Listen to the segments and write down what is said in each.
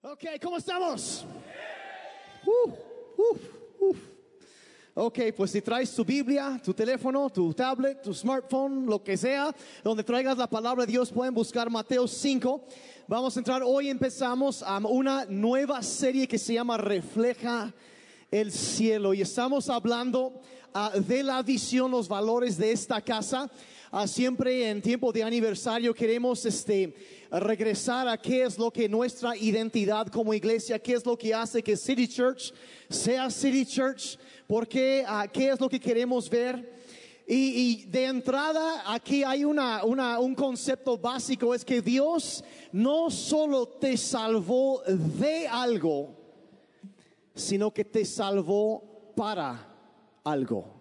Ok, ¿cómo estamos? Uf, uf, uf. Ok, pues si traes tu Biblia, tu teléfono, tu tablet, tu smartphone, lo que sea, donde traigas la palabra de Dios, pueden buscar Mateo 5. Vamos a entrar, hoy empezamos a una nueva serie que se llama Refleja el cielo y estamos hablando ah, de la visión, los valores de esta casa. Ah, siempre en tiempo de aniversario queremos este regresar a qué es lo que nuestra identidad como iglesia, qué es lo que hace que City Church sea City Church, porque ah, qué es lo que queremos ver. Y, y de entrada aquí hay una, una, un concepto básico, es que Dios no solo te salvó de algo, sino que te salvó para algo.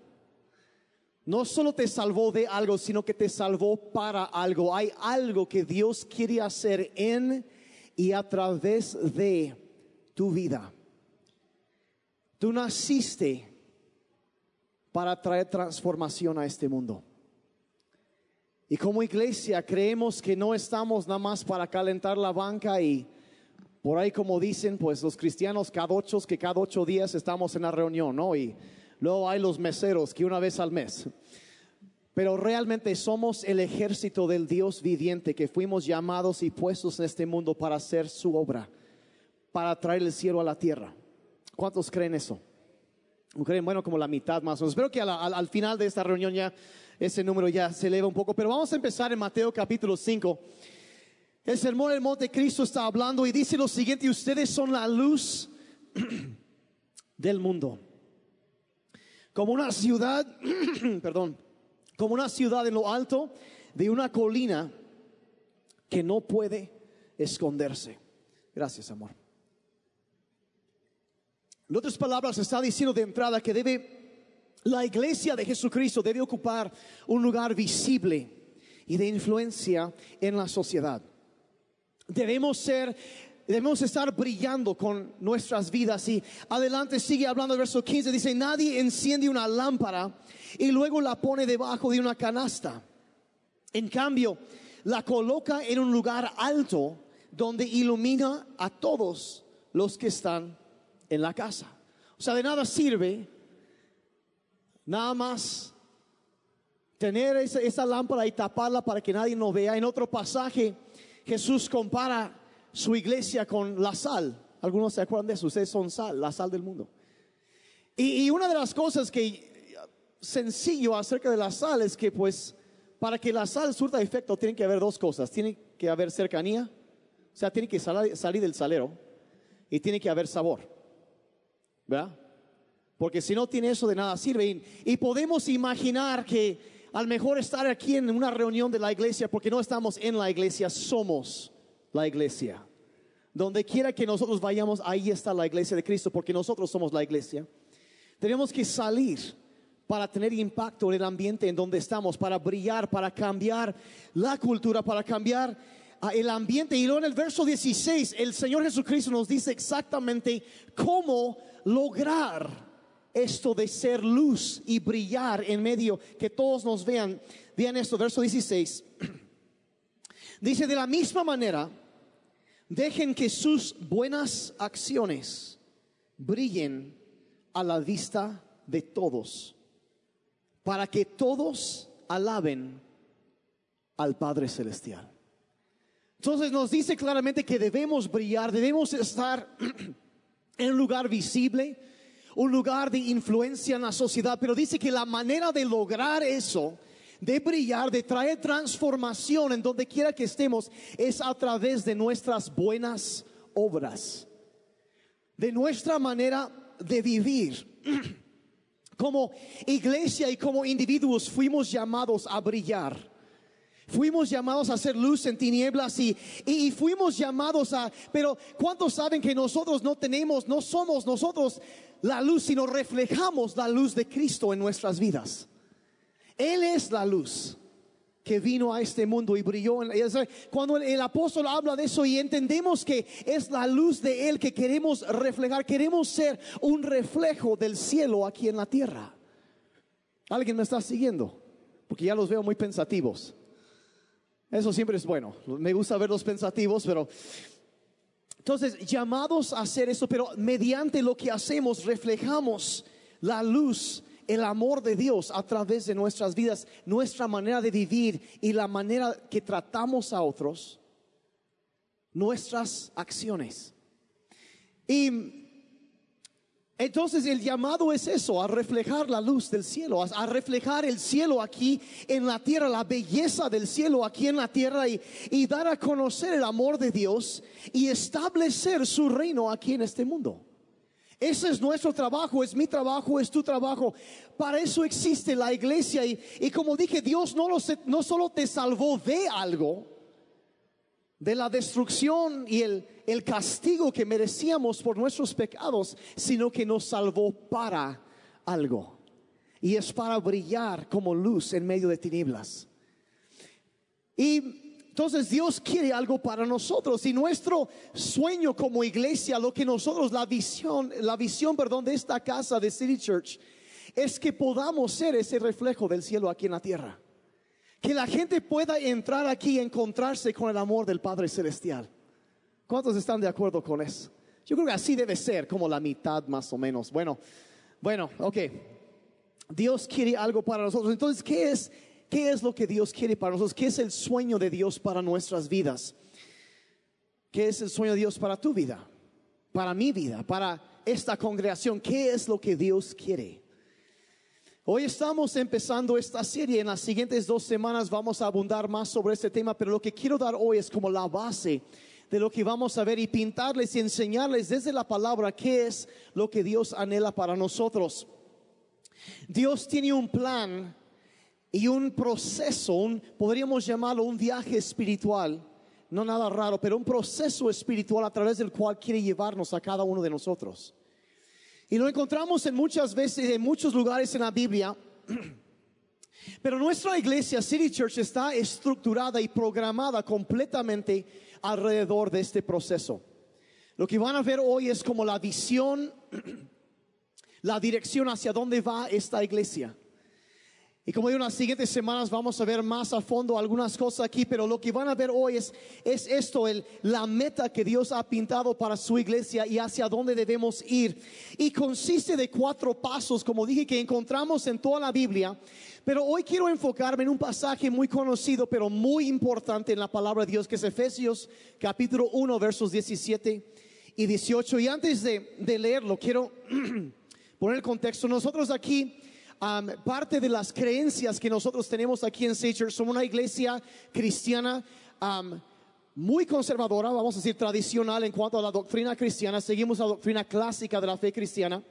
No solo te salvó de algo, sino que te salvó para algo. Hay algo que Dios quiere hacer en y a través de tu vida. Tú naciste para traer transformación a este mundo. Y como iglesia creemos que no estamos nada más para calentar la banca y por ahí como dicen, pues los cristianos cada ocho, que cada ocho días estamos en la reunión, ¿no? Y luego hay los meseros que una vez al mes. Pero realmente somos el ejército del Dios viviente que fuimos llamados y puestos en este mundo para hacer su obra, para traer el cielo a la tierra. ¿Cuántos creen eso? creen, bueno, como la mitad más o menos. Espero que al, al, al final de esta reunión ya ese número ya se eleva un poco. Pero vamos a empezar en Mateo capítulo 5. El sermón del monte Cristo está hablando y dice lo siguiente, ustedes son la luz del mundo. Como una ciudad, perdón, como una ciudad en lo alto de una colina que no puede esconderse. Gracias, amor. En otras palabras, está diciendo de entrada que debe, la iglesia de Jesucristo debe ocupar un lugar visible y de influencia en la sociedad. Debemos ser, debemos estar brillando con nuestras vidas. Y adelante sigue hablando el verso 15, dice, nadie enciende una lámpara y luego la pone debajo de una canasta. En cambio, la coloca en un lugar alto donde ilumina a todos los que están en la casa. O sea, de nada sirve nada más tener esa, esa lámpara y taparla para que nadie nos vea. En otro pasaje, Jesús compara su iglesia con la sal. Algunos se acuerdan de eso, ustedes son sal, la sal del mundo. Y, una de las cosas que sencillo acerca de la sal es que pues para que la sal surta efecto tiene que haber dos cosas. Tiene que haber cercanía, o sea, tiene que sal, salir del salero y tiene que haber sabor. ¿Verdad? Porque si no tiene eso de nada sirve. Y, y podemos imaginar que al mejor estar aquí en una reunión de la iglesia, porque no estamos en la iglesia, somos la iglesia. Donde quiera que nosotros vayamos, ahí está la iglesia de Cristo, porque nosotros somos la iglesia. Tenemos que salir para tener impacto en el ambiente en donde estamos, para brillar, para cambiar la cultura, para cambiar el ambiente. Y luego en el verso 16, el Señor Jesucristo nos dice exactamente cómo lograr esto de ser luz y brillar en medio, que todos nos vean. Vean esto, verso 16. Dice, de la misma manera, dejen que sus buenas acciones brillen a la vista de todos, para que todos alaben al Padre Celestial. Entonces nos dice claramente que debemos brillar, debemos estar en un lugar visible, un lugar de influencia en la sociedad, pero dice que la manera de lograr eso, de brillar, de traer transformación en donde quiera que estemos, es a través de nuestras buenas obras, de nuestra manera de vivir. Como iglesia y como individuos fuimos llamados a brillar. Fuimos llamados a hacer luz en tinieblas y, y, fuimos llamados a, pero ¿cuántos saben que nosotros no tenemos, no somos nosotros la luz, sino reflejamos la luz de Cristo en nuestras vidas? Él es la luz que vino a este mundo y brilló. Cuando el apóstol habla de eso y entendemos que es la luz de Él que queremos reflejar, queremos ser un reflejo del cielo aquí en la tierra. ¿Alguien me está siguiendo? Porque ya los veo muy pensativos. Eso siempre es bueno. Me gusta verlos pensativos, pero Entonces, llamados a hacer eso, pero mediante lo que hacemos reflejamos la luz, el amor de Dios a través de nuestras vidas, nuestra manera de vivir y la manera que tratamos a otros, nuestras acciones. Y entonces el llamado es eso, a reflejar la luz del cielo, a, reflejar el cielo aquí en la tierra, la belleza del cielo aquí en la tierra y, dar a conocer el amor de Dios y establecer su reino aquí en este mundo. Ese es nuestro trabajo, es mi trabajo, es tu trabajo. Para eso existe la iglesia y, y como dije, Dios no, lo, no solo te salvó de algo, de la destrucción y el, el castigo que merecíamos por nuestros pecados, sino que nos salvó para algo. Y es para brillar como luz en medio de tinieblas. Y entonces Dios quiere algo para nosotros y nuestro sueño como iglesia, lo que nosotros, la visión, la visión, perdón, de esta casa de City Church, es que podamos ser ese reflejo del cielo aquí en la tierra. Que la gente pueda entrar aquí y encontrarse con el amor del Padre Celestial. ¿Cuántos están de acuerdo con eso? Yo creo que así debe ser, como la mitad más o menos. Bueno, bueno, ok. Dios quiere algo para nosotros. Entonces, ¿qué es, qué es lo que Dios quiere para nosotros? ¿Qué es el sueño de Dios para nuestras vidas? ¿Qué es el sueño de Dios para tu vida? Para mi vida, para esta congregación. ¿Qué es lo que Dios quiere? Hoy estamos empezando esta serie, en las siguientes dos semanas vamos a abundar más sobre este tema, pero lo que quiero dar hoy es como la base de lo que vamos a ver y pintarles y enseñarles desde la palabra qué es lo que Dios anhela para nosotros. Dios tiene un plan y un proceso, podríamos llamarlo un viaje espiritual, no nada raro, pero un proceso espiritual a través del cual quiere llevarnos a cada uno de nosotros. Y lo encontramos en muchas veces, en muchos lugares en la Biblia. Pero nuestra iglesia, City Church, está estructurada y programada completamente alrededor de este proceso. Lo que van a ver hoy es como la visión, la dirección hacia dónde va esta iglesia. Y como digo, en las siguientes semanas vamos a ver más a fondo algunas cosas aquí, pero lo que van a ver hoy es, es esto, el, la meta que Dios ha pintado para su iglesia y hacia dónde debemos ir. Y consiste de cuatro pasos, como dije, que encontramos en toda la Biblia. Pero hoy quiero enfocarme en un pasaje muy conocido, pero muy importante en la palabra de Dios, que es Efesios capítulo 1, versos 17 y 18. Y antes de, de leerlo, quiero poner el contexto. Nosotros aquí parte de las creencias que nosotros tenemos aquí en Sager, somos una iglesia cristiana muy conservadora, vamos a decir tradicional en cuanto a la doctrina cristiana, seguimos la doctrina clásica de la fe cristiana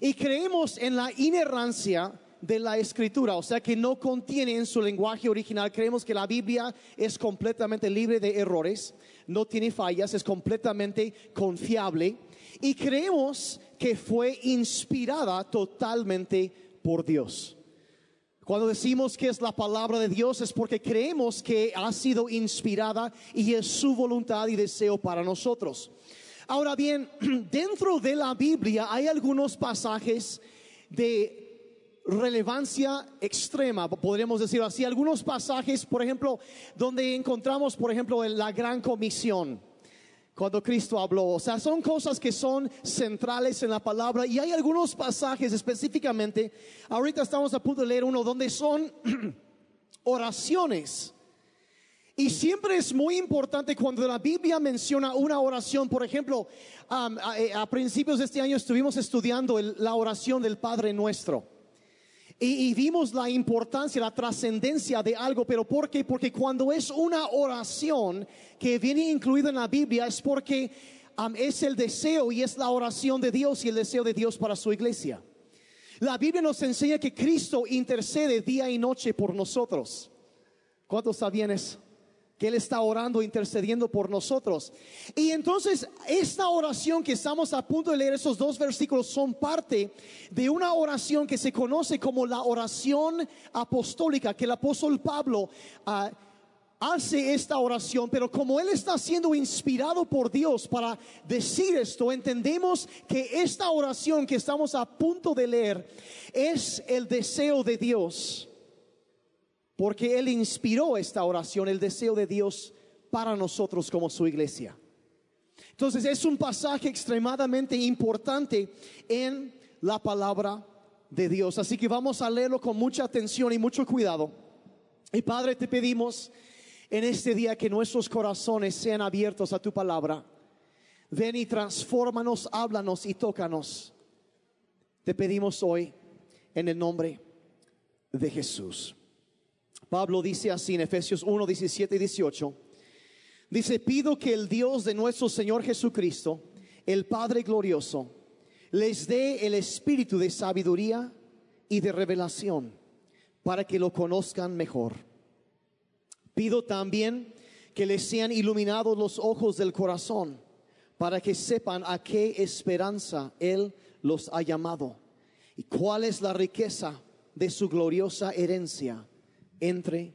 y creemos en la inerrancia de la escritura, o sea que no contiene en su lenguaje original, creemos que la Biblia es completamente libre de errores, no tiene fallas, es completamente confiable y creemos que fue inspirada totalmente por Dios. Cuando decimos que es la palabra de Dios es porque creemos que ha sido inspirada y es su voluntad y deseo para nosotros. Ahora bien, dentro de la Biblia hay algunos pasajes de relevancia extrema, podríamos decir así, algunos pasajes, por ejemplo, donde encontramos, por ejemplo, la gran comisión cuando Cristo habló. O sea, son cosas que son centrales en la palabra y hay algunos pasajes específicamente. Ahorita estamos a punto de leer uno donde son oraciones. Y siempre es muy importante cuando la Biblia menciona una oración, por ejemplo, a, principios de este año estuvimos estudiando la oración del Padre Nuestro. Y, vimos la importancia, la trascendencia de algo, pero ¿por qué? Porque cuando es una oración que viene incluida en la Biblia es porque es el deseo y es la oración de Dios y el deseo de Dios para su iglesia. La Biblia nos enseña que Cristo intercede día y noche por nosotros. ¿Cuántos sabían eso? Que Él está orando, intercediendo por nosotros. Y entonces esta oración que estamos a punto de leer, esos dos versículos, son parte de una oración que se conoce como la oración apostólica, que el apóstol Pablo... Ah, hace esta oración, pero como Él está siendo inspirado por Dios para decir esto, entendemos que esta oración que estamos a punto de leer es el deseo de Dios porque Él inspiró esta oración, el deseo de Dios para nosotros como su iglesia. Entonces es un pasaje extremadamente importante en la palabra de Dios. Así que vamos a leerlo con mucha atención y mucho cuidado. Y Padre, te pedimos en este día que nuestros corazones sean abiertos a tu palabra. Ven y transfórmanos, háblanos y tócanos. Te pedimos hoy en el nombre de Jesús. Pablo dice así en Efesios 1, 17 y 18. Dice, pido que el Dios de nuestro Señor Jesucristo, el Padre glorioso, les dé el espíritu de sabiduría y de revelación para que lo conozcan mejor. Pido también que les sean iluminados los ojos del corazón para que sepan a qué esperanza Él los ha llamado y cuál es la riqueza de su gloriosa herencia entre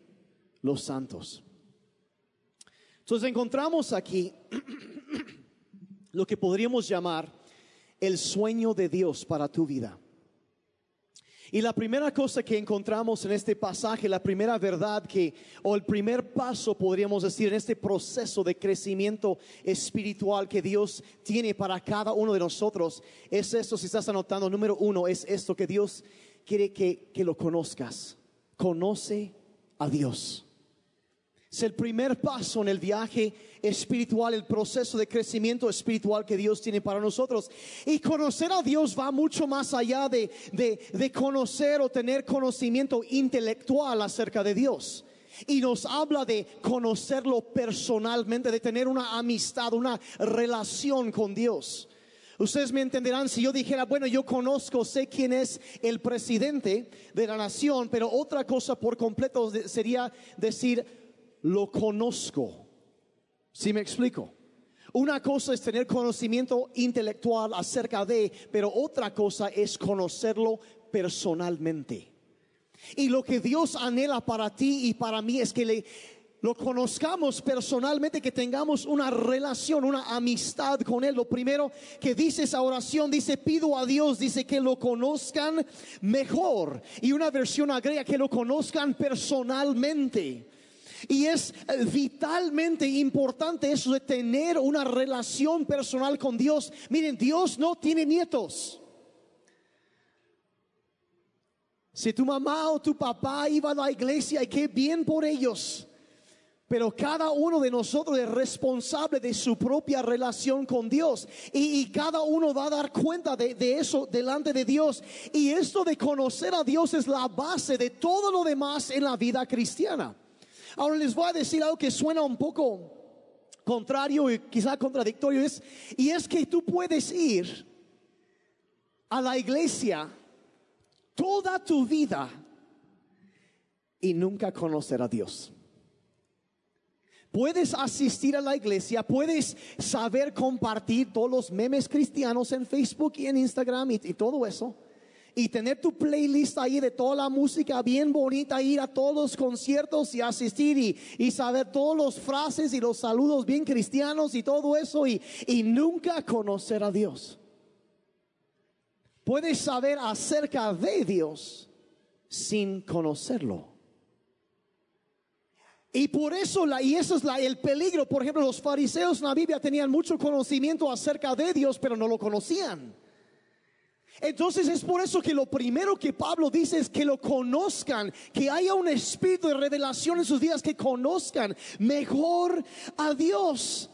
los santos. Entonces encontramos aquí lo que podríamos llamar el sueño de Dios para tu vida. Y la primera cosa que encontramos en este pasaje, la primera verdad que, o el primer paso, podríamos decir, en este proceso de crecimiento espiritual que Dios tiene para cada uno de nosotros, es esto, si estás anotando, número uno, es esto que Dios quiere que, que lo conozcas. Conoce a Dios. Es el primer paso en el viaje espiritual, el proceso de crecimiento espiritual que Dios tiene para nosotros. Y conocer a Dios va mucho más allá de, de, conocer o tener conocimiento intelectual acerca de Dios. Y nos habla de conocerlo personalmente, de tener una amistad, una relación con Dios. Ustedes me entenderán si yo dijera, bueno, yo conozco, sé quién es el presidente de la nación, pero otra cosa por completo sería decir, lo conozco. ¿Sí me explico? Una cosa es tener conocimiento intelectual acerca de, pero otra cosa es conocerlo personalmente. Y lo que Dios anhela para ti y para mí es que le, lo conozcamos personalmente, que tengamos una relación, una amistad con Él. Lo primero que dice esa oración, dice, pido a Dios, dice que lo conozcan mejor. Y una versión agrega que lo conozcan personalmente. Y es eh, vitalmente importante eso de tener una relación personal con Dios. Miren, Dios no tiene nietos. Si tu mamá o tu papá iba a la iglesia, y qué bien por ellos. Pero cada uno de nosotros es responsable de su propia relación con Dios. Y, cada uno va a dar cuenta de, eso delante de Dios. Y esto de conocer a Dios es la base de todo lo demás en la vida cristiana. Ahora les voy a decir algo que suena un poco contrario y quizá contradictorio. Es, y es que tú puedes ir a la iglesia toda tu vida y nunca conocer a Dios. Puedes asistir a la iglesia, puedes saber compartir todos los memes cristianos en Facebook y en Instagram y todo eso y tener tu playlist ahí de toda la música bien bonita, ir a todos los conciertos y asistir y, y saber todas las frases y los saludos bien cristianos y todo eso y, y nunca conocer a Dios. Puedes saber acerca de Dios sin conocerlo. Y por eso, la, y eso es la, el peligro. Por ejemplo, los fariseos en la Biblia tenían mucho conocimiento acerca de Dios, pero no lo conocían. Entonces es por eso que lo primero que Pablo dice es que lo conozcan, que haya un espíritu de revelación en sus días, que conozcan mejor a Dios.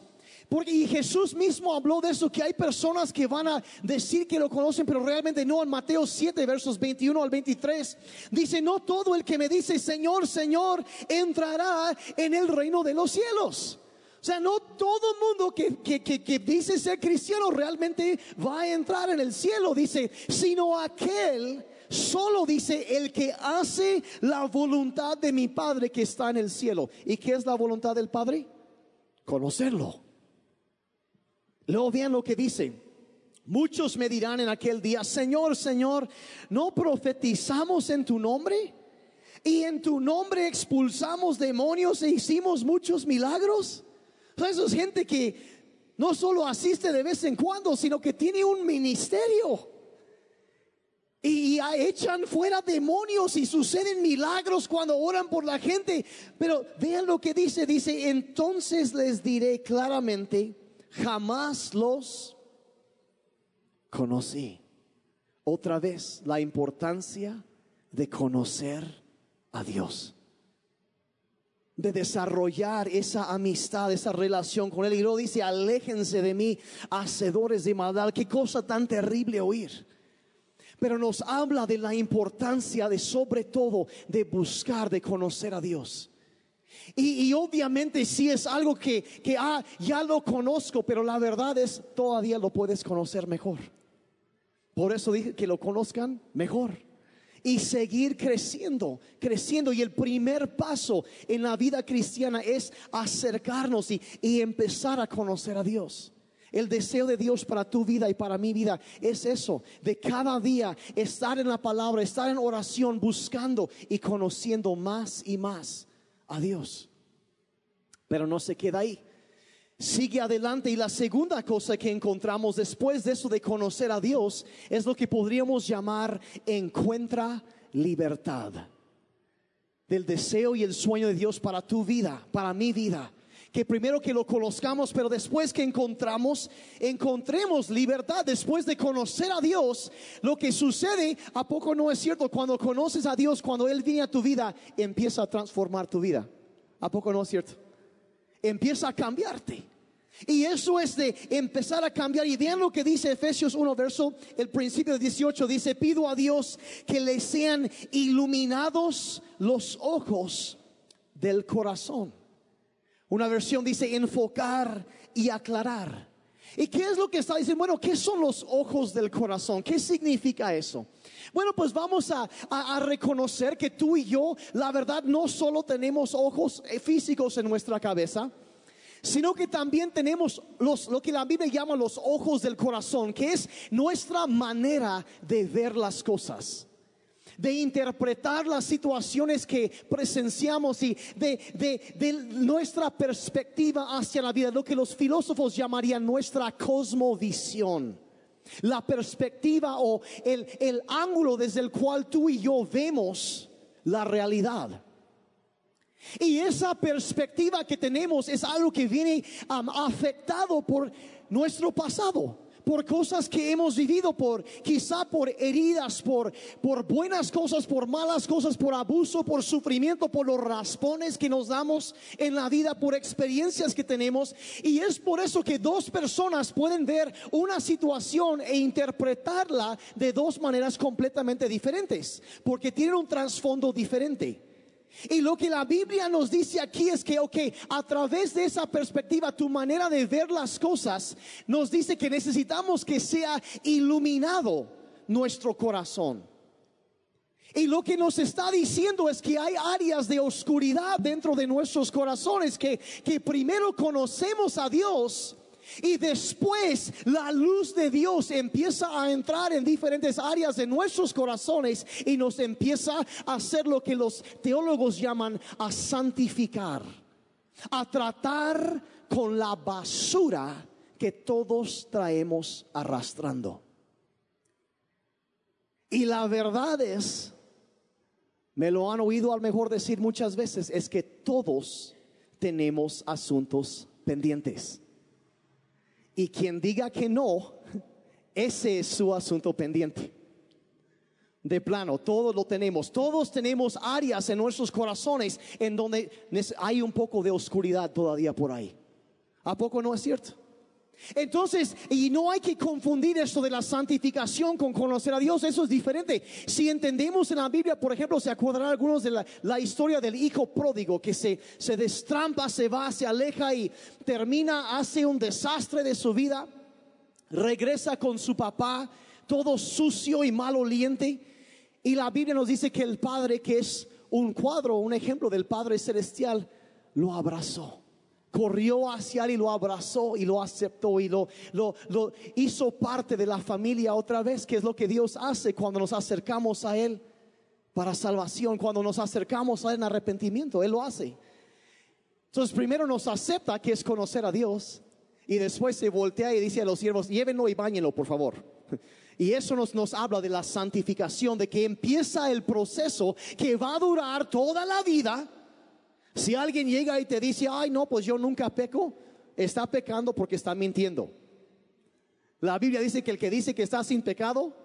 Porque y Jesús mismo habló de eso, que hay personas que van a decir que lo conocen, pero realmente no. En Mateo 7, versos 21 al 23, dice, no todo el que me dice, Señor, Señor, entrará en el reino de los cielos. O sea, no todo mundo que, que, dice ser cristiano realmente va a entrar en el cielo, dice, sino aquel, solo dice, el que hace la voluntad de mi Padre que está en el cielo. ¿Y qué es la voluntad del Padre? Conocerlo. Luego vean lo que dice. Muchos me dirán en aquel día, Señor, Señor, ¿no profetizamos en tu nombre? Y en tu nombre expulsamos demonios e hicimos muchos milagros. Eso es gente que no solo asiste de vez en cuando, sino que tiene un ministerio. Y echan fuera demonios y suceden milagros cuando oran por la gente. Pero vean lo que dice, dice, entonces les diré claramente, jamás los conocí. Otra vez, la importancia de conocer a Dios de desarrollar esa amistad, esa relación con Él. Y luego dice, aléjense de mí, hacedores de maldad. Qué cosa tan terrible oír. Pero nos habla de la importancia de sobre todo de buscar, de conocer a Dios. Y, obviamente si es algo que, que ah, ya lo conozco, pero la verdad es todavía lo puedes conocer mejor. Por eso dije que lo conozcan mejor y seguir creciendo, creciendo. Y el primer paso en la vida cristiana es acercarnos y, y, empezar a conocer a Dios. El deseo de Dios para tu vida y para mi vida es eso, de cada día estar en la palabra, estar en oración, buscando y conociendo más y más a Dios. Pero no se queda ahí sigue adelante y la segunda cosa que encontramos después de eso de conocer a Dios es lo que podríamos llamar encuentra libertad del deseo y el sueño de Dios para tu vida, para mi vida. Que primero que lo conozcamos, pero después que encontramos, encontremos libertad después de conocer a Dios. Lo que sucede, ¿a poco no es cierto? Cuando conoces a Dios, cuando Él viene a tu vida, empieza a transformar tu vida. ¿A poco no es cierto? empieza a cambiarte. Y eso es de empezar a cambiar. Y vean lo que dice Efesios 1, verso, el principio de 18, dice, pido a Dios que le sean iluminados los ojos del corazón. Una versión dice enfocar y aclarar. ¿Y qué es lo que está diciendo? Bueno, ¿qué son los ojos del corazón? ¿Qué significa eso? Bueno, pues vamos a, reconocer que tú y yo, la verdad, no solo tenemos ojos eh, físicos en nuestra cabeza, sino que también tenemos los, lo que la Biblia llama los ojos del corazón, que es nuestra manera de ver las cosas de interpretar las situaciones que presenciamos y de, de, nuestra perspectiva hacia la vida, lo que los filósofos llamarían nuestra cosmovisión. La perspectiva o el, el ángulo desde el cual tú y yo vemos la realidad. Y esa perspectiva que tenemos es algo que viene afectado por nuestro pasado por cosas que hemos vivido, por quizá por heridas, por, por buenas cosas, por malas cosas, por abuso, por sufrimiento, por los raspones que nos damos en la vida, por experiencias que tenemos. Y es por eso que dos personas pueden ver una situación e interpretarla de dos maneras completamente diferentes, porque tienen un trasfondo diferente. Y lo que la Biblia nos dice aquí es que, ok, a través de esa perspectiva, tu manera de ver las cosas nos dice que necesitamos que sea iluminado nuestro corazón. Y lo que nos está diciendo es que hay áreas de oscuridad dentro de nuestros corazones, que, que primero conocemos a Dios y después la luz de Dios empieza a entrar en diferentes áreas de nuestros corazones y nos empieza a hacer lo que los teólogos llaman a santificar, a tratar con la basura que todos traemos arrastrando. Y la verdad es, me lo han oído al mejor decir muchas veces, es que todos tenemos asuntos pendientes. Y quien diga que no, ese es su asunto pendiente. De plano, todos lo tenemos. Todos tenemos áreas en nuestros corazones en donde hay un poco de oscuridad todavía por ahí. ¿A poco no es cierto? Entonces, y no hay que confundir esto de la santificación con conocer a Dios, eso es diferente. Si entendemos en la Biblia, por ejemplo, se acordarán algunos de la, historia del hijo pródigo que se, se destrampa, se va, se aleja y termina, hace un desastre de su vida, regresa con su papá, todo sucio y maloliente. Y la Biblia nos dice que el Padre, que es un cuadro, un ejemplo del Padre Celestial, lo abrazó corrió hacia él y lo abrazó y lo aceptó y lo, lo, hizo parte de la familia otra vez, que es lo que Dios hace cuando nos acercamos a Él para salvación, cuando nos acercamos a Él en arrepentimiento, Él lo hace. Entonces primero nos acepta que es conocer a Dios y después se voltea y dice a los siervos, llévenlo y bañenlo, por favor. Y eso nos, nos habla de la santificación, de que empieza el proceso que va a durar toda la vida si alguien llega y te dice, ay, no, pues yo nunca peco, está pecando porque está mintiendo. La Biblia dice que el que dice que está sin pecado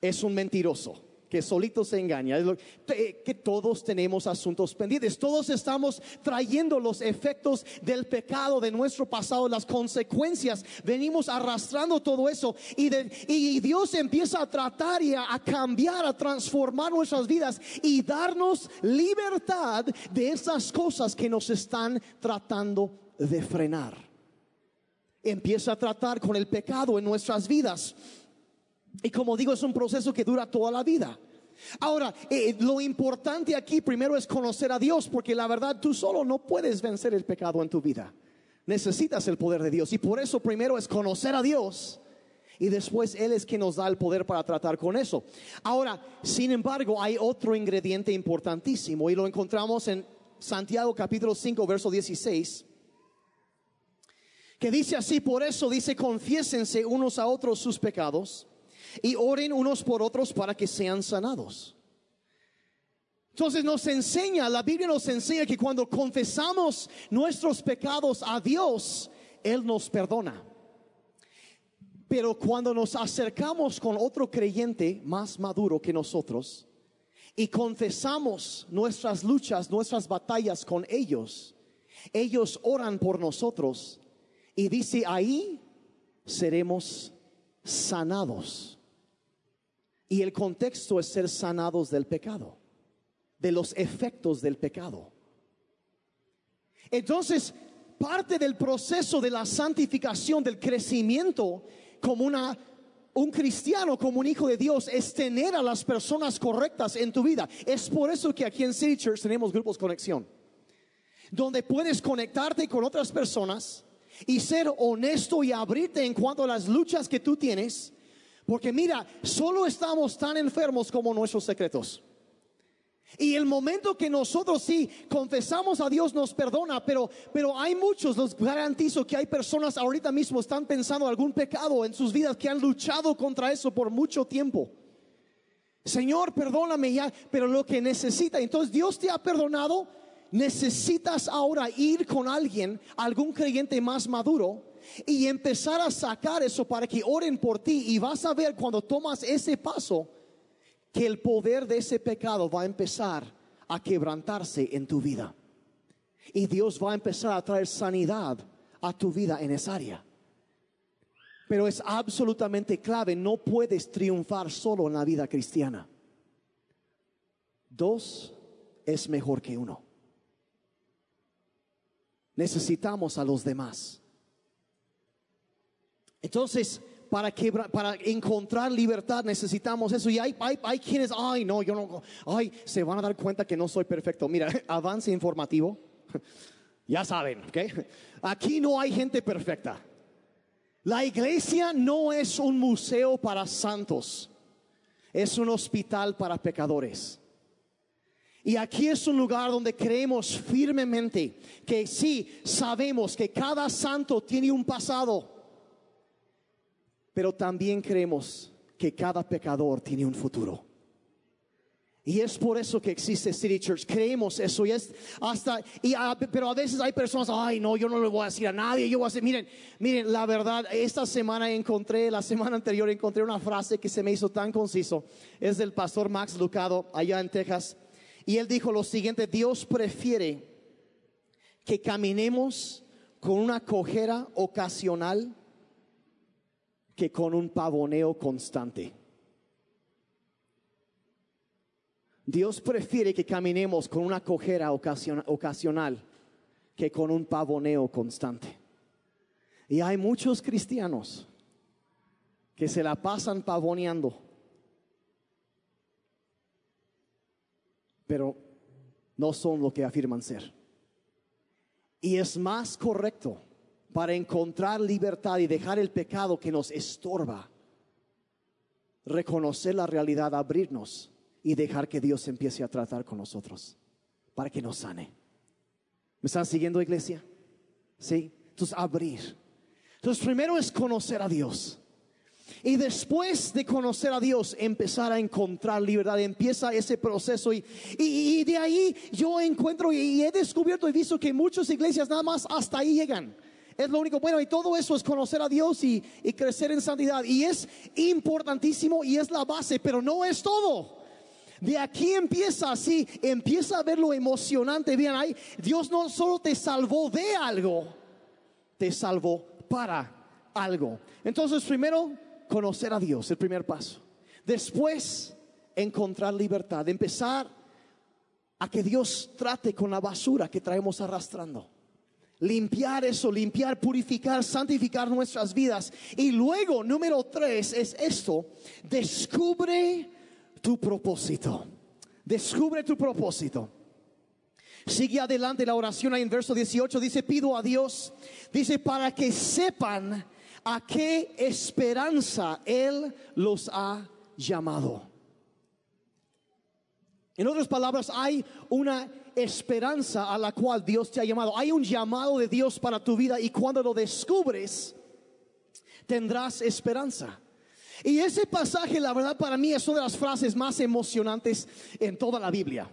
es un mentiroso que solito se engaña. que todos tenemos asuntos pendientes. Todos estamos trayendo los efectos del pecado de nuestro pasado, las consecuencias. Venimos arrastrando todo eso y, y Dios empieza a tratar y a cambiar, a transformar nuestras vidas y darnos libertad de esas cosas que nos están tratando de frenar. Empieza a tratar con el pecado en nuestras vidas. Y como digo, es un proceso que dura toda la vida. Ahora, eh, lo importante aquí primero es conocer a Dios, porque la verdad tú solo no puedes vencer el pecado en tu vida. Necesitas el poder de Dios y por eso primero es conocer a Dios y después Él es quien nos da el poder para tratar con eso. Ahora, sin embargo, hay otro ingrediente importantísimo y lo encontramos en Santiago capítulo 5, verso 16 que dice así, por eso dice, confiésense unos a otros sus pecados y oren unos por otros para que sean sanados. Entonces nos enseña, la Biblia nos enseña que cuando confesamos nuestros pecados a Dios, Él nos perdona. Pero cuando nos acercamos con otro creyente más maduro que nosotros y confesamos nuestras luchas, nuestras batallas con ellos, ellos oran por nosotros y dice ahí seremos sanados. Y el contexto es ser sanados del pecado, de los efectos del pecado. Entonces, parte del proceso de la santificación, del crecimiento como una un cristiano, como un hijo de Dios, es tener a las personas correctas en tu vida. Es por eso que aquí en City Church tenemos grupos conexión, donde puedes conectarte con otras personas y ser honesto y abrirte en cuanto a las luchas que tú tienes porque mira, solo estamos tan enfermos como nuestros secretos. Y el momento que nosotros sí confesamos a Dios nos perdona, pero, pero hay muchos, los garantizo que hay personas ahorita mismo están pensando algún pecado en sus vidas que han luchado contra eso por mucho tiempo. Señor, perdóname ya, pero lo que necesita, entonces Dios te ha perdonado, necesitas ahora ir con alguien, algún creyente más maduro, y empezar a sacar eso para que oren por ti y vas a ver cuando tomas ese paso que el poder de ese pecado va a empezar a quebrantarse en tu vida. Y Dios va a empezar a traer sanidad a tu vida en esa área. Pero es absolutamente clave, no puedes triunfar solo en la vida cristiana. Dos es mejor que uno. Necesitamos a los demás. Entonces, para, para encontrar libertad necesitamos eso. Y hay, hay, quienes, ay, no, yo no, ay, se van a dar cuenta que no soy perfecto. Mira, avance informativo. ya saben, ¿ok? Aquí no hay gente perfecta. La iglesia no es un museo para santos, es un hospital para pecadores. Y aquí es un lugar donde creemos firmemente que sí, sabemos que cada santo tiene un pasado pero también creemos que cada pecador tiene un futuro. Y es por eso que existe City Church. Creemos eso y es hasta y pero a veces hay personas, ay, no, yo no le voy a decir a nadie, yo voy a decir, miren, miren, la verdad, esta semana encontré, la semana anterior encontré una frase que se me hizo tan conciso. Es del pastor Max Lucado allá en Texas y él dijo lo siguiente, Dios prefiere que caminemos con una cojera ocasional que con un pavoneo constante. Dios prefiere que caminemos con una cojera ocasional que con un pavoneo constante. Y hay muchos cristianos que se la pasan pavoneando, pero no son lo que afirman ser. Y es más correcto para encontrar libertad y dejar el pecado que nos estorba. Reconocer la realidad, abrirnos y dejar que Dios empiece a tratar con nosotros para que nos sane. ¿Me están siguiendo, iglesia? Sí. Entonces, abrir. Entonces, primero es conocer a Dios. Y después de conocer a Dios, empezar a encontrar libertad. Empieza ese proceso. Y, y, de ahí yo encuentro y he descubierto y visto que muchas iglesias nada más hasta ahí llegan Es lo único bueno y todo eso es conocer a Dios y, y crecer en santidad. Y es importantísimo y es la base, pero no es todo. De aquí empieza así, empieza a ver lo emocionante. Bien, ahí Dios no solo te salvó de algo, te salvó para algo. Entonces, primero, conocer a Dios, el primer paso. Después, encontrar libertad, empezar a que Dios trate con la basura que traemos arrastrando. Limpiar eso, limpiar, purificar, santificar nuestras vidas. Y luego, número tres, es esto, descubre tu propósito. Descubre tu propósito. Sigue adelante la oración ahí en verso 18. Dice, pido a Dios, dice, para que sepan a qué esperanza Él los ha llamado. En otras palabras, hay una esperanza a la cual Dios te ha llamado. Hay un llamado de Dios para tu vida y cuando lo descubres, tendrás esperanza. Y ese pasaje, la verdad, para mí es una de las frases más emocionantes en toda la Biblia.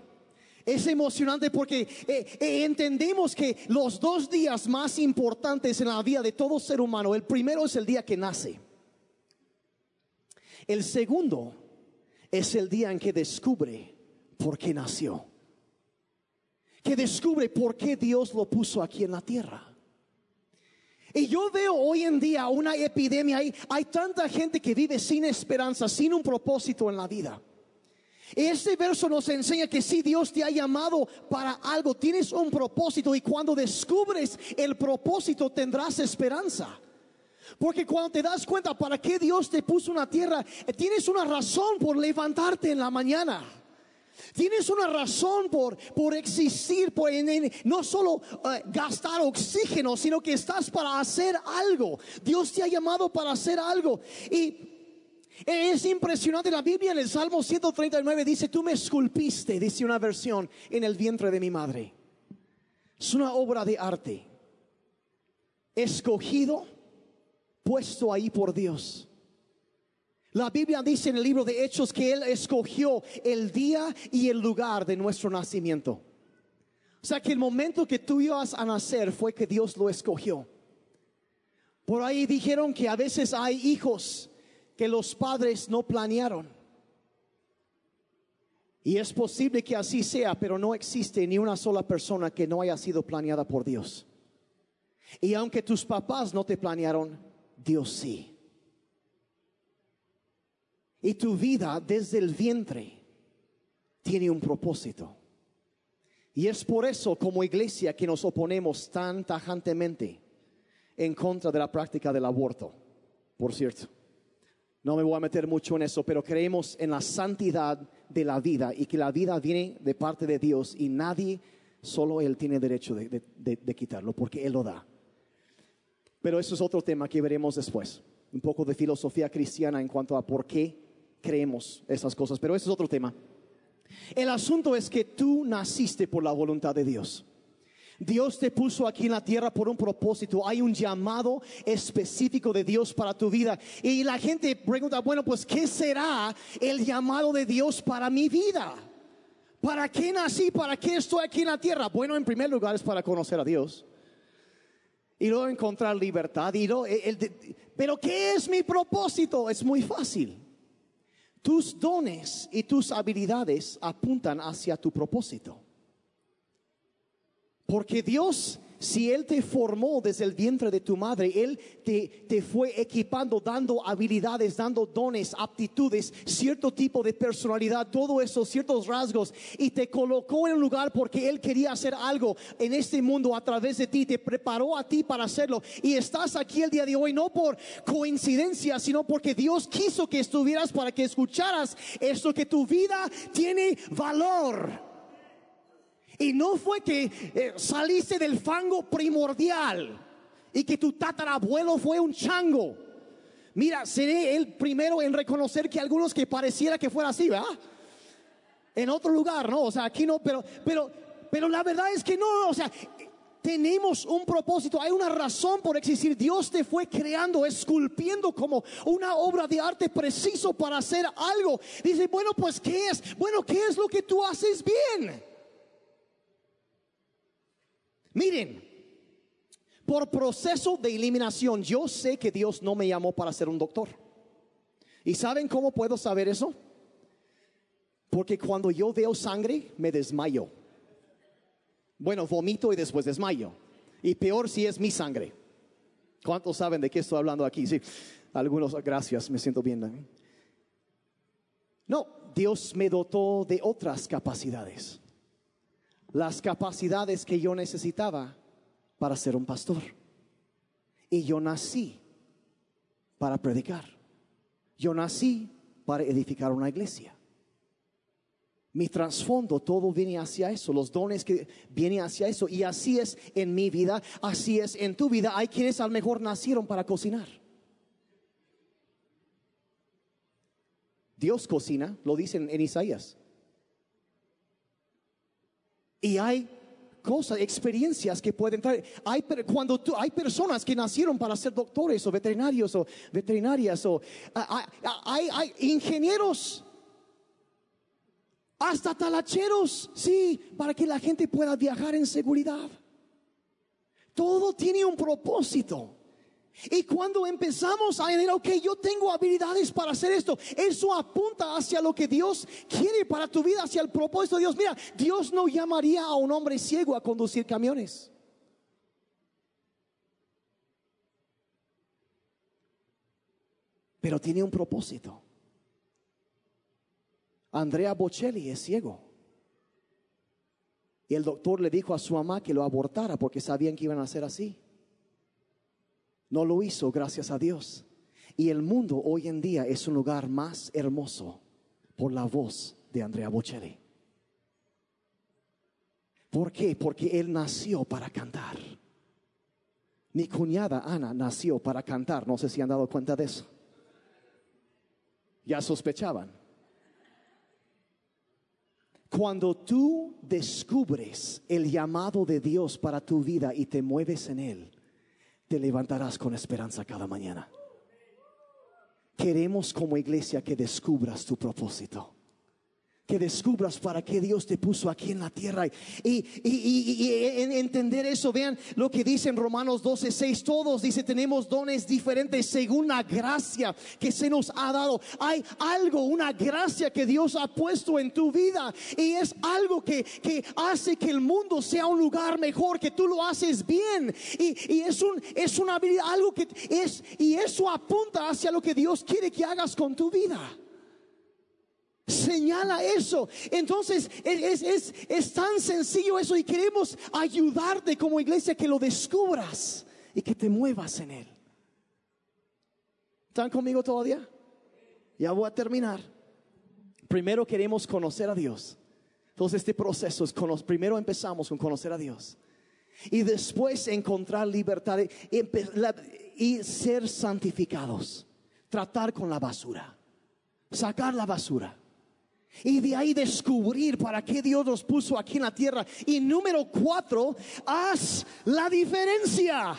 Es emocionante porque eh, eh, entendemos que los dos días más importantes en la vida de todo ser humano, el primero es el día que nace. El segundo es el día en que descubre por qué nació. Que descubre por qué Dios lo puso aquí en la tierra. Y yo veo hoy en día una epidemia, hay, hay tanta gente que vive sin esperanza, sin un propósito en la vida. Este verso nos enseña que si Dios te ha llamado para algo, tienes un propósito y cuando descubres el propósito tendrás esperanza. Porque cuando te das cuenta para qué Dios te puso una tierra, tienes una razón por levantarte en la mañana. Tienes una razón por, por existir, por no solo eh, gastar oxígeno, sino que estás para hacer algo. Dios te ha llamado para hacer algo. Y es impresionante, la Biblia en el Salmo 139 dice, tú me esculpiste, dice una versión, en el vientre de mi madre. Es una obra de arte. Escogido, puesto ahí por Dios. La Biblia dice en el libro de Hechos que Él escogió el día y el lugar de nuestro nacimiento. O sea que el momento que tú ibas a nacer fue que Dios lo escogió. Por ahí dijeron que a veces hay hijos que los padres no planearon. Y es posible que así sea, pero no existe ni una sola persona que no haya sido planeada por Dios. Y aunque tus papás no te planearon, Dios sí. Y tu vida desde el vientre tiene un propósito. Y es por eso como iglesia que nos oponemos tan tajantemente en contra de la práctica del aborto. Por cierto, no me voy a meter mucho en eso, pero creemos en la santidad de la vida y que la vida viene de parte de Dios y nadie, solo Él tiene derecho de, de quitarlo porque Él lo da. Pero eso es otro tema que veremos después. Un poco de filosofía cristiana en cuanto a por qué creemos esas cosas, pero ese es otro tema. El asunto es que tú naciste por la voluntad de Dios. Dios te puso aquí en la tierra por un propósito. Hay un llamado específico de Dios para tu vida. Y la gente pregunta, bueno, pues ¿qué será el llamado de Dios para mi vida? ¿Para qué nací? ¿Para qué estoy aquí en la tierra? Bueno, en primer lugar es para conocer a Dios. Y luego encontrar libertad. Pero ¿qué es mi propósito? Es muy fácil. Tus dones y tus habilidades apuntan hacia tu propósito. Porque Dios si Él te formó desde el vientre de tu madre, Él te, te, fue equipando, dando habilidades, dando dones, aptitudes, cierto tipo de personalidad, todo eso, ciertos rasgos, y te colocó en un lugar porque Él quería hacer algo en este mundo a través de ti, te preparó a ti para hacerlo. Y estás aquí el día de hoy no por coincidencia, sino porque Dios quiso que estuvieras para que escucharas esto, que tu vida tiene valor. Y no fue que eh, saliste del fango primordial y que tu tatarabuelo fue un chango. Mira, seré el primero en reconocer que algunos que pareciera que fuera así, ¿verdad? En otro lugar, ¿no? O sea, aquí no, pero, pero, pero la verdad es que no, o sea, tenemos un propósito, hay una razón por existir. Dios te fue creando, esculpiendo como una obra de arte preciso para hacer algo. Dice, bueno, pues ¿qué es? Bueno, ¿qué es lo que tú haces bien? Miren, Por proceso de eliminación, yo sé que Dios no me llamó para ser un doctor. ¿Y saben cómo puedo saber eso? Porque cuando yo veo sangre, me desmayo. Bueno, vomito y después desmayo. Y peor si es mi sangre. ¿Cuántos saben de qué estoy hablando aquí? Sí, algunos, gracias, me siento bien. No, Dios me dotó de otras capacidades. Las capacidades que yo necesitaba para ser un pastor. Y yo nací para predicar. Yo nací para edificar una iglesia. Mi trasfondo, todo viene hacia eso, los dones que vienen hacia eso. Y así es en mi vida, así es en tu vida. Hay quienes a lo mejor nacieron para cocinar. Dios cocina, lo dicen en Isaías. Y hay cosas, experiencias que pueden traer. Hay, cuando tú, hay personas que nacieron para ser doctores o veterinarios o veterinarias o hay, hay ingenieros hasta talacheros, sí, para que la gente pueda viajar en seguridad. Todo tiene un propósito. Y cuando empezamos a decir, ok, yo tengo habilidades para hacer esto, eso apunta hacia lo que Dios quiere para tu vida, hacia el propósito de Dios. Mira, Dios no llamaría a un hombre ciego a conducir camiones. Pero tiene un propósito. Andrea Bocelli es ciego. Y el doctor le dijo a su mamá que lo abortara porque sabían que iban a ser así. No lo hizo, gracias a Dios. Y el mundo hoy en día es un lugar más hermoso por la voz de Andrea Bocelli. ¿Por qué? Porque él nació para cantar. Mi cuñada Ana nació para cantar. No sé si han dado cuenta de eso. Ya sospechaban. Cuando tú descubres el llamado de Dios para tu vida y te mueves en él, te levantarás con esperanza cada mañana. Queremos como iglesia que descubras tu propósito que descubras para qué Dios te puso aquí en la tierra. Y, entender eso, vean lo que dice en Romanos 12, 6, todos dice, tenemos dones diferentes según la gracia que se nos ha dado. Hay algo, una gracia que Dios ha puesto en tu vida y es algo que, que hace que el mundo sea un lugar mejor, que tú lo haces bien. Y, es, un, es una habilidad, algo que es, y eso apunta hacia lo que Dios quiere que hagas con tu vida señala eso. Entonces es, es, tan sencillo eso y queremos ayudarte como iglesia que lo descubras y que te muevas en él. ¿Están conmigo todavía? Ya voy a terminar. Primero queremos conocer a Dios. Entonces este proceso es, primero empezamos con conocer a Dios. Y después encontrar libertad y ser santificados. Tratar con la basura. Sacar la basura. Y de ahí descubrir para qué Dios nos puso aquí en la tierra. Y número cuatro, haz la diferencia.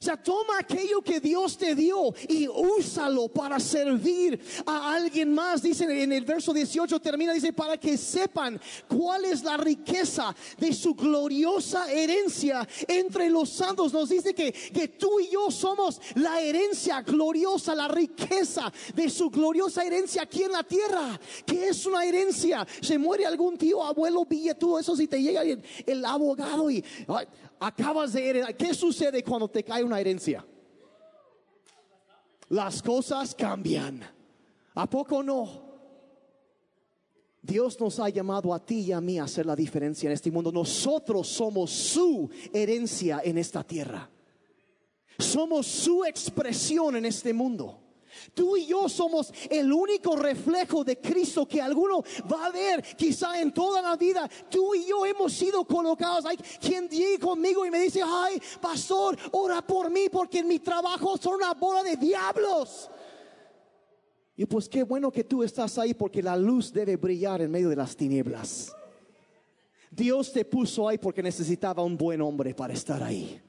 O sea, toma aquello que Dios te dio y úsalo para servir a alguien más. Dice en el verso 18 termina, dice, para que sepan cuál es la riqueza de su gloriosa herencia entre los santos. Nos dice que, que tú y yo somos la herencia gloriosa, la riqueza de su gloriosa herencia aquí en la tierra. ¿Qué es una herencia? Se muere algún tío, abuelo, billetudo, eso si te llega el, el abogado y acabas de heredar. ¿Qué sucede cuando te cae una herencia? Las cosas cambian. ¿A poco no? Dios nos ha llamado a ti y a mí a hacer la diferencia en este mundo. Nosotros somos su herencia en esta tierra. Somos su expresión en este mundo. Tú y yo somos el único reflejo de Cristo que alguno va a ver quizá en toda la vida. Tú y yo hemos sido colocados. Hay quien llega conmigo y me dice, ay, pastor, ora por mí porque en mi trabajo son una bola de diablos. Y pues qué bueno que tú estás ahí porque la luz debe brillar en medio de las tinieblas. Dios te puso ahí porque necesitaba un buen hombre para estar ahí,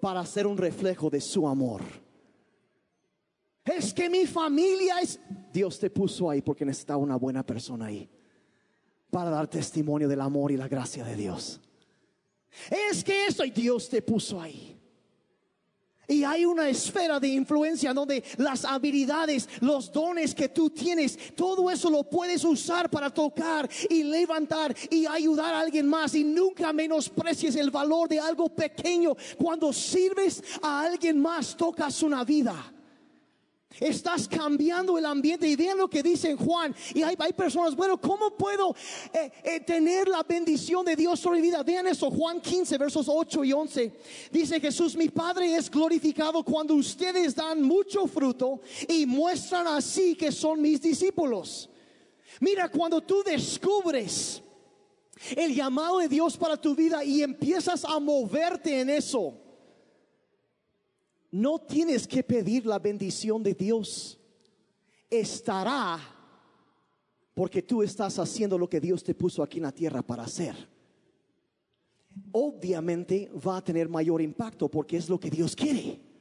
para ser un reflejo de su amor. Es que mi familia es... Dios te puso ahí porque necesitaba una buena persona ahí para dar testimonio del amor y la gracia de Dios. Es que eso y Dios te puso ahí. Y hay una esfera de influencia donde las habilidades, los dones que tú tienes, todo eso lo puedes usar para tocar y levantar y ayudar a alguien más. Y nunca menosprecies el valor de algo pequeño. Cuando sirves a alguien más, tocas una vida. Estás cambiando el ambiente y vean lo que dice Juan. Y hay, personas, bueno, ¿cómo puedo eh, eh, tener la bendición de Dios sobre mi vida? Vean eso, Juan 15, versos 8 y 11. Dice Jesús, mi Padre es glorificado cuando ustedes dan mucho fruto y muestran así que son mis discípulos. Mira, cuando tú descubres el llamado de Dios para tu vida y empiezas a moverte en eso no tienes que pedir la bendición de Dios. Estará porque tú estás haciendo lo que Dios te puso aquí en la tierra para hacer. Obviamente va a tener mayor impacto porque es lo que Dios quiere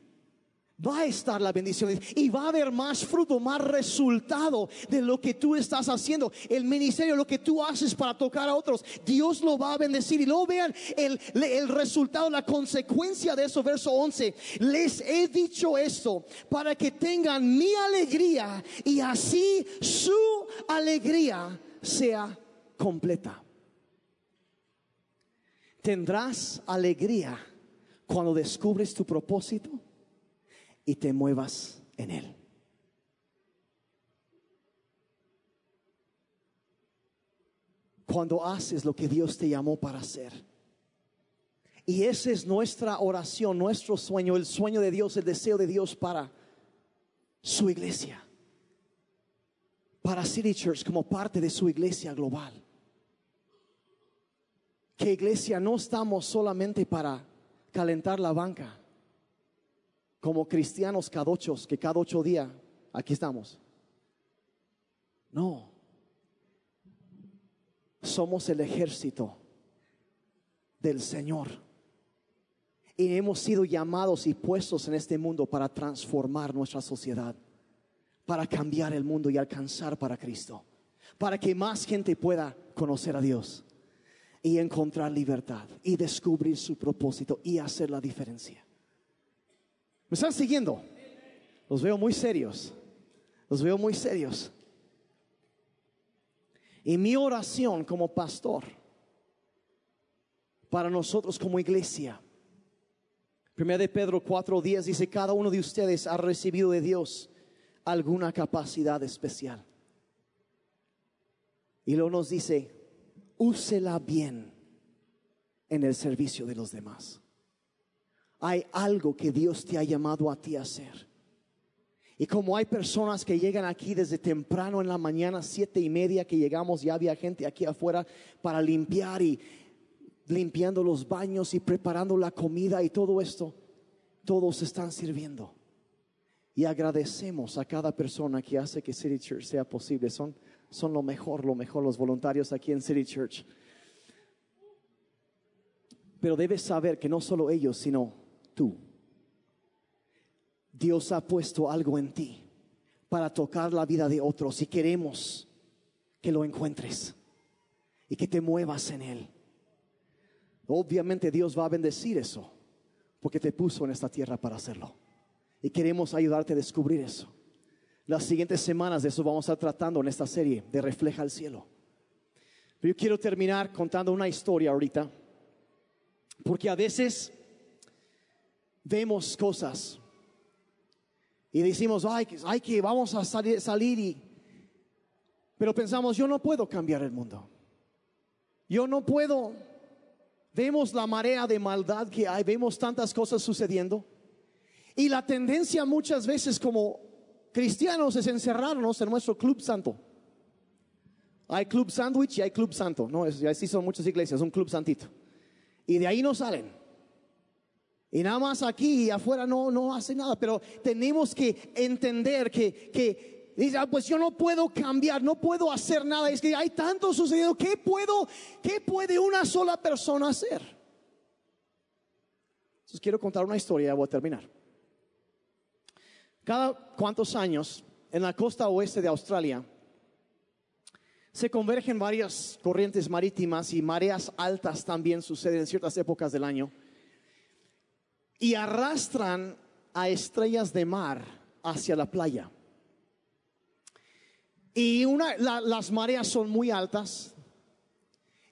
va a estar la bendición y va a haber más fruto, más resultado de lo que tú estás haciendo. El ministerio, lo que tú haces para tocar a otros, Dios lo va a bendecir. Y luego vean el, el resultado, la consecuencia de eso, verso 11. Les he dicho esto para que tengan mi alegría y así su alegría sea completa. Tendrás alegría cuando descubres tu propósito y te muevas en Él. Cuando haces lo que Dios te llamó para hacer. Y esa es nuestra oración, nuestro sueño, el sueño de Dios, el deseo de Dios para su iglesia. Para City Church como parte de su iglesia global. Que iglesia no estamos solamente para calentar la banca como cristianos cada ocho, que cada ocho días aquí estamos. No. Somos el ejército del Señor. Y hemos sido llamados y puestos en este mundo para transformar nuestra sociedad, para cambiar el mundo y alcanzar para Cristo, para que más gente pueda conocer a Dios y encontrar libertad y descubrir su propósito y hacer la diferencia. ¿Me están siguiendo? Los veo muy serios. Los veo muy serios. Y mi oración como pastor para nosotros como iglesia. Primera de Pedro 4:10 dice, cada uno de ustedes ha recibido de Dios alguna capacidad especial. Y luego nos dice, úsela bien en el servicio de los demás hay algo que Dios te ha llamado a ti a hacer. Y como hay personas que llegan aquí desde temprano en la mañana, siete y media que llegamos, ya había gente aquí afuera para limpiar y limpiando los baños y preparando la comida y todo esto, todos están sirviendo. Y agradecemos a cada persona que hace que City Church sea posible. Son, son lo mejor, lo mejor los voluntarios aquí en City Church. Pero debes saber que no solo ellos, sino tú. Dios ha puesto algo en ti para tocar la vida de otros y queremos que lo encuentres y que te muevas en Él. Obviamente Dios va a bendecir eso porque te puso en esta tierra para hacerlo. Y queremos ayudarte a descubrir eso. Las siguientes semanas de eso vamos a estar tratando en esta serie de Refleja el Cielo. Pero yo quiero terminar contando una historia ahorita, porque a veces vemos cosas y decimos, ay, que vamos a salir, salir y... Pero pensamos, yo no puedo cambiar el mundo. Yo no puedo. Vemos la marea de maldad que hay, vemos tantas cosas sucediendo. Y la tendencia muchas veces como cristianos es encerrarnos en nuestro club santo. Hay club sándwich y hay club santo. No, así son muchas iglesias, un club santito. Y de ahí no salen. Y nada más aquí y afuera no, no hace nada, pero tenemos que entender que, que dice, ah, pues yo no puedo cambiar, no puedo hacer nada. Es que hay tanto sucedido, ¿qué puedo, qué puede una sola persona hacer? Entonces quiero contar una historia, voy a terminar. Cada cuantos años en la costa oeste de Australia se convergen varias corrientes marítimas y mareas altas también suceden en ciertas épocas del año y arrastran a estrellas de mar hacia la playa. Y una, las mareas son muy altas.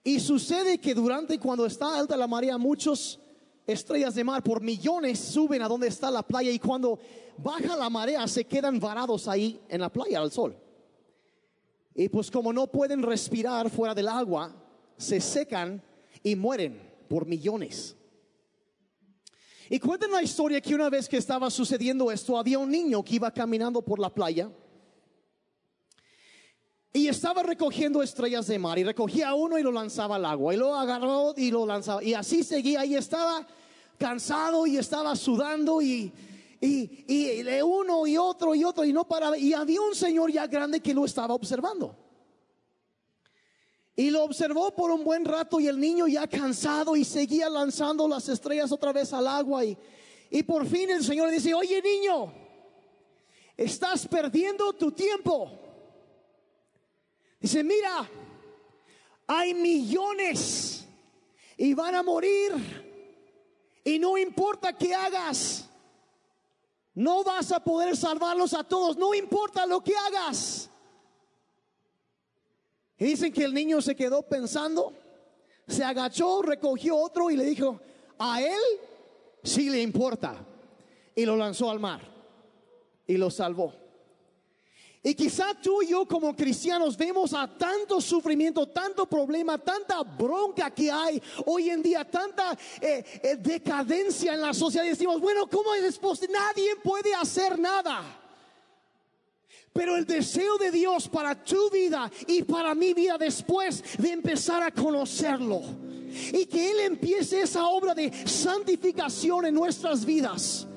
Y sucede que durante cuando está alta la marea, muchos estrellas de mar por millones suben a donde está la playa y cuando baja la marea se quedan varados ahí en la playa al sol. Y pues como no pueden respirar fuera del agua, se secan y mueren por millones. Y cuentan la historia que una vez que estaba sucediendo esto, había un niño que iba caminando por la playa y estaba recogiendo estrellas de mar y recogía uno y lo lanzaba al agua y lo agarró y lo lanzaba y así seguía y estaba cansado y estaba sudando y, y, y uno y otro y otro y no paraba y había un señor ya grande que lo estaba observando. Y lo observó por un buen rato y el niño ya cansado y seguía lanzando las estrellas otra vez al agua. Y, y por fin el Señor le dice, oye niño, estás perdiendo tu tiempo. Dice, mira, hay millones y van a morir. Y no importa qué hagas, no vas a poder salvarlos a todos, no importa lo que hagas. Y dicen que el niño se quedó pensando, se agachó, recogió otro y le dijo, a él sí le importa. Y lo lanzó al mar y lo salvó. Y quizá tú y yo como cristianos vemos a tanto sufrimiento, tanto problema, tanta bronca que hay hoy en día, tanta eh, eh, decadencia en la sociedad. Y decimos, bueno, ¿cómo es posible? Nadie puede hacer nada. Pero el deseo de Dios para tu vida y para mi vida después de empezar a conocerlo. Y que Él empiece esa obra de santificación en nuestras vidas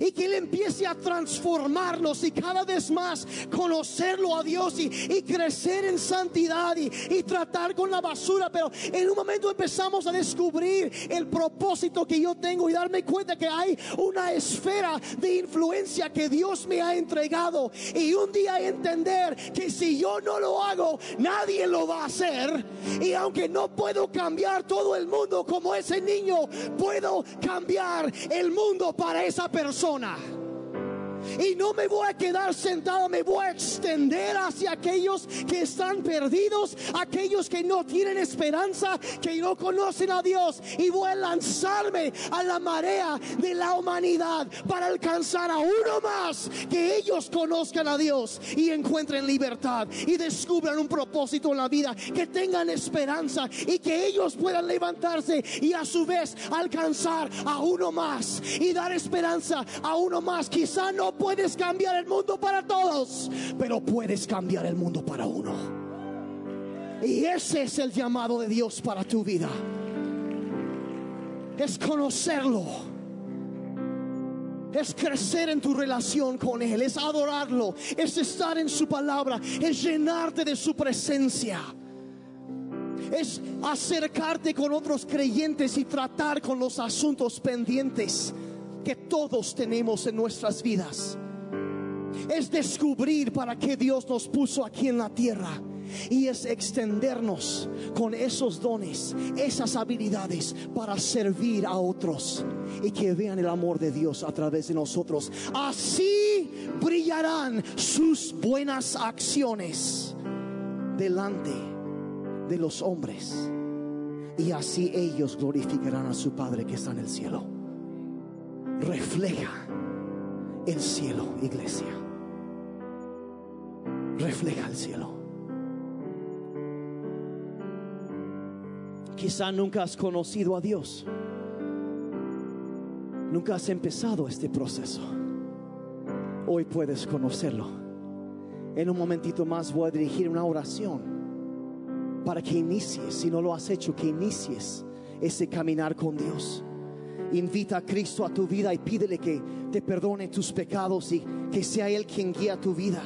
y que Él empiece a transformarnos y cada vez más conocerlo a Dios y, crecer en santidad y, y, tratar con la basura. Pero en un momento empezamos a descubrir el propósito que yo tengo y darme cuenta que hay una esfera de influencia que Dios me ha entregado. Y un día entender que si yo no lo hago, nadie lo va a hacer. Y aunque no puedo cambiar todo el mundo como ese niño, puedo cambiar el mundo para esa persona persona y no me voy a quedar sentado, me voy a extender hacia aquellos que están perdidos, aquellos que no tienen esperanza, que no conocen a Dios. Y voy a lanzarme a la marea de la humanidad para alcanzar a uno más, que ellos conozcan a Dios y encuentren libertad y descubran un propósito en la vida, que tengan esperanza y que ellos puedan levantarse y a su vez alcanzar a uno más y dar esperanza a uno más. Quizá no puedes cambiar el mundo para todos, pero puedes cambiar el mundo para uno. Y ese es el llamado de Dios para tu vida. Es conocerlo. Es crecer en tu relación con Él. Es adorarlo. Es estar en su palabra. Es llenarte de su presencia es acercarte con otros creyentes y tratar con los asuntos pendientes que todos tenemos en nuestras vidas. Es descubrir para qué Dios nos puso aquí en la tierra. Y es extendernos con esos dones, esas habilidades para servir a otros y que vean el amor de Dios a través de nosotros. Así brillarán sus buenas acciones delante de los hombres. Y así ellos glorificarán a su Padre que está en el cielo refleja el cielo, iglesia. Refleja el cielo. Quizá nunca has conocido a Dios. Nunca has empezado este proceso. Hoy puedes conocerlo. En un momentito más voy a dirigir una oración para que inicies, si no lo has hecho, que inicies ese caminar con Dios. Invita a Cristo a tu vida y pídele que te perdone tus pecados y que sea Él quien guía tu vida.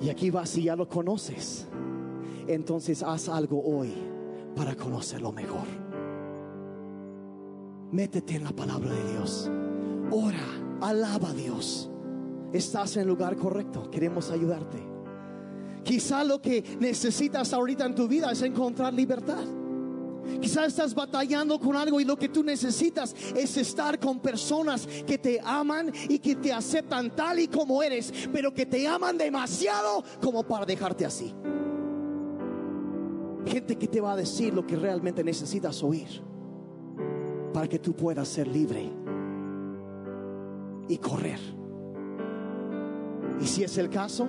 Y aquí vas si ya lo conoces. Entonces haz algo hoy para conocerlo mejor. Métete en la palabra de Dios. Ora, alaba a Dios. Estás en el lugar correcto. Queremos ayudarte. Quizá lo que necesitas ahorita en tu vida es encontrar libertad. Quizás estás batallando con algo y lo que tú necesitas es estar con personas que te aman y que te aceptan tal y como eres, pero que te aman demasiado como para dejarte así. Gente que te va a decir lo que realmente necesitas oír para que tú puedas ser libre y correr. Y si es el caso,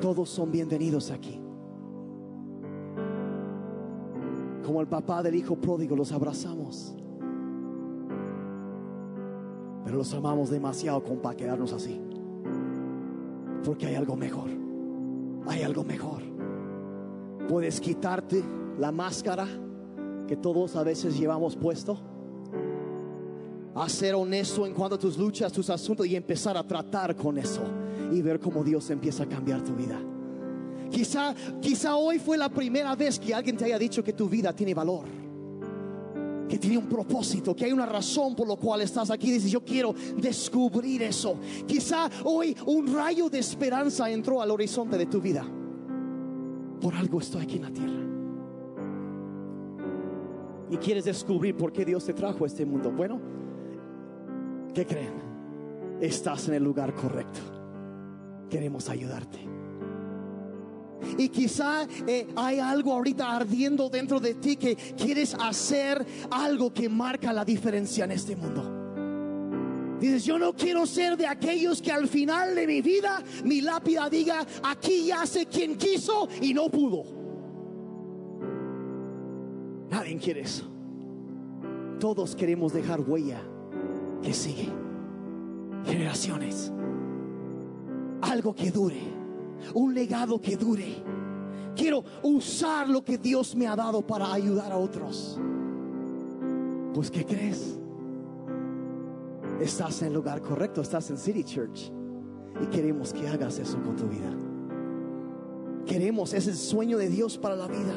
todos son bienvenidos aquí. Como el papá del hijo pródigo, los abrazamos. Pero los amamos demasiado como para quedarnos así. Porque hay algo mejor. Hay algo mejor. Puedes quitarte la máscara que todos a veces llevamos puesto. A ser honesto en cuanto a tus luchas, tus asuntos y empezar a tratar con eso y ver cómo Dios empieza a cambiar tu vida. Quizá, quizá hoy fue la primera vez que alguien te haya dicho que tu vida tiene valor, que tiene un propósito, que hay una razón por lo cual estás aquí. Dices, yo quiero descubrir eso. Quizá hoy un rayo de esperanza entró al horizonte de tu vida. Por algo estoy aquí en la tierra. Y quieres descubrir por qué Dios te trajo a este mundo. Bueno, ¿qué creen? Estás en el lugar correcto. Queremos ayudarte. Y quizá eh, hay algo ahorita ardiendo dentro de ti que quieres hacer algo que marca la diferencia en este mundo. Dices, yo no quiero ser de aquellos que al final de mi vida mi lápida diga, aquí yace quien quiso y no pudo. Nadie quiere eso. Todos queremos dejar huella que sigue. Generaciones. Algo que dure. Un legado que dure. Quiero usar lo que Dios me ha dado para ayudar a otros. Pues ¿qué crees? Estás en el lugar correcto, estás en City Church. Y queremos que hagas eso con tu vida. Queremos, ese sueño de Dios para la vida.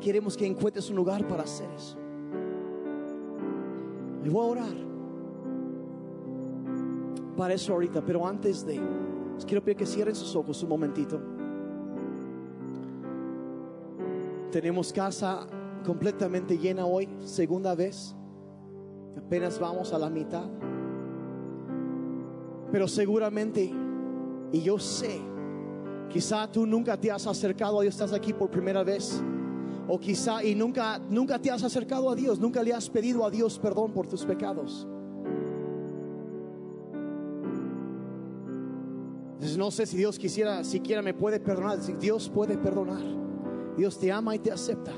Queremos que encuentres un lugar para hacer eso. Y voy a orar para eso ahorita, pero antes de, quiero pedir que cierren sus ojos un momentito. Tenemos casa completamente llena hoy, segunda vez. Apenas vamos a la mitad. Pero seguramente, y yo sé, quizá tú nunca te has acercado a Dios, estás aquí por primera vez. O quizá y nunca nunca te has acercado a Dios, nunca le has pedido a Dios perdón por tus pecados. No sé si Dios quisiera, siquiera me puede perdonar. Dios puede perdonar. Dios te ama y te acepta.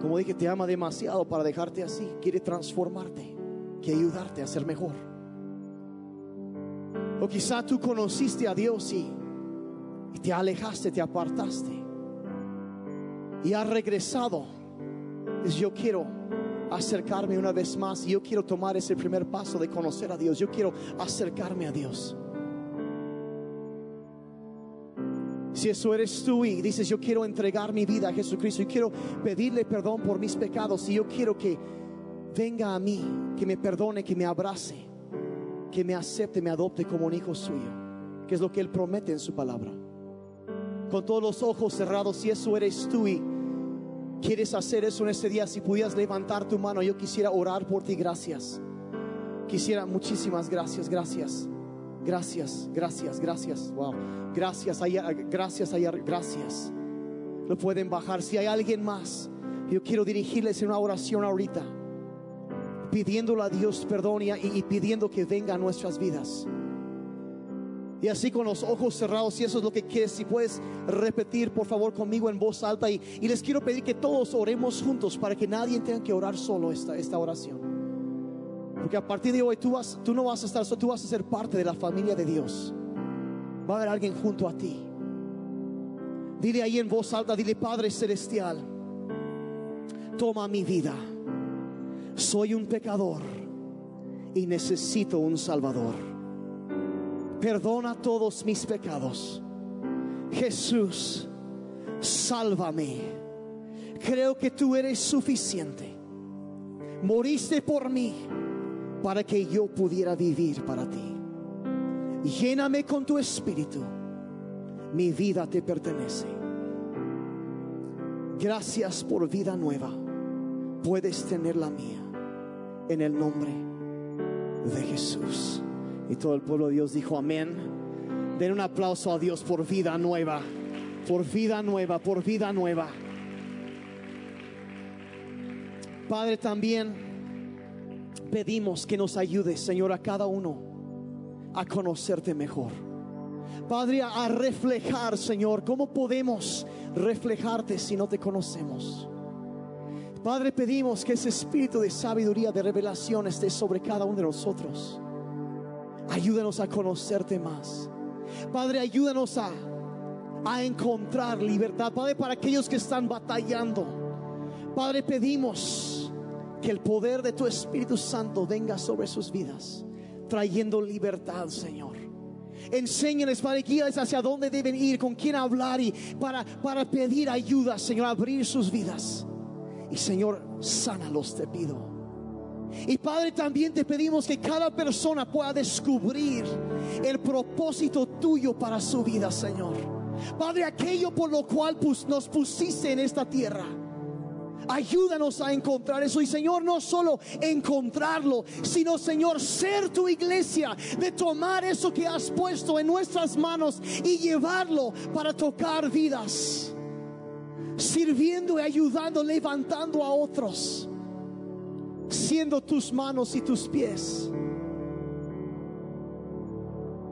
Como dije, te ama demasiado para dejarte así. Quiere transformarte, quiere ayudarte a ser mejor. O quizá tú conociste a Dios y, y te alejaste, te apartaste. Y has regresado. Dices, yo quiero acercarme una vez más. Y yo quiero tomar ese primer paso de conocer a Dios. Yo quiero acercarme a Dios. Si eso eres tú y dices, yo quiero entregar mi vida a Jesucristo y quiero pedirle perdón por mis pecados y yo quiero que venga a mí, que me perdone, que me abrace, que me acepte, me adopte como un hijo suyo, que es lo que Él promete en su palabra. Con todos los ojos cerrados, si eso eres tú y quieres hacer eso en este día, si pudieras levantar tu mano, yo quisiera orar por ti, gracias. Quisiera muchísimas gracias, gracias. Gracias, gracias, gracias. Wow. Gracias, gracias, gracias. Lo pueden bajar. Si hay alguien más, yo quiero dirigirles en una oración ahorita, pidiéndole a Dios perdón y, pidiendo que venga a nuestras vidas. Y así con los ojos cerrados, si eso es lo que quieres, si puedes repetir por favor conmigo en voz alta. Y, y les quiero pedir que todos oremos juntos para que nadie tenga que orar solo esta, esta oración. Porque a partir de hoy tú, vas, tú no vas a estar solo, tú vas a ser parte de la familia de Dios. Va a haber alguien junto a ti. Dile ahí en voz alta, dile Padre Celestial, toma mi vida. Soy un pecador y necesito un Salvador. Perdona todos mis pecados. Jesús, sálvame. Creo que tú eres suficiente. Moriste por mí para que yo pudiera vivir para ti. Lléname con tu espíritu mi vida te pertenece. Gracias por vida nueva. Puedes tener la mía en el nombre de Jesús. Y todo el pueblo de Dios dijo amén. Den un aplauso a Dios por vida nueva, por vida nueva, por vida nueva. Padre, también pedimos que nos ayudes, Señor, a cada uno a conocerte mejor. Padre, a reflejar, Señor, ¿cómo podemos reflejarte si no te conocemos? Padre, pedimos que ese espíritu de sabiduría, de revelación esté sobre cada uno de nosotros. Ayúdanos a conocerte más. Padre, ayúdanos a, a encontrar libertad. Padre, para aquellos que están batallando. Padre, pedimos que el poder de tu Espíritu Santo venga sobre sus vidas, trayendo libertad, Señor. Enséñales, Padre, guíales hacia dónde deben ir, con quién hablar y para, para pedir ayuda, Señor, abrir sus vidas. Y Señor, sánalos, te pido. Y Padre, también te pedimos que cada persona pueda descubrir el propósito tuyo para su vida, Señor. Padre, aquello por lo cual nos pusiste en esta tierra. Ayúdanos a encontrar eso. Y Señor, no solo encontrarlo, sino Señor, ser tu iglesia, de tomar eso que has puesto en nuestras manos y llevarlo para tocar vidas. Sirviendo y ayudando, levantando a otros. Siendo tus manos y tus pies.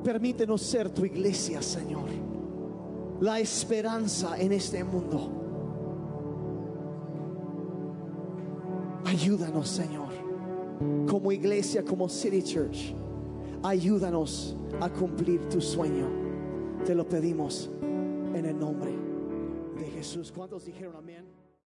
Permítenos ser tu iglesia, Señor. La esperanza en este mundo. Ayúdanos, Señor, como iglesia, como City Church. Ayúdanos a cumplir tu sueño. Te lo pedimos en el nombre de Jesús. ¿Cuántos dijeron amén?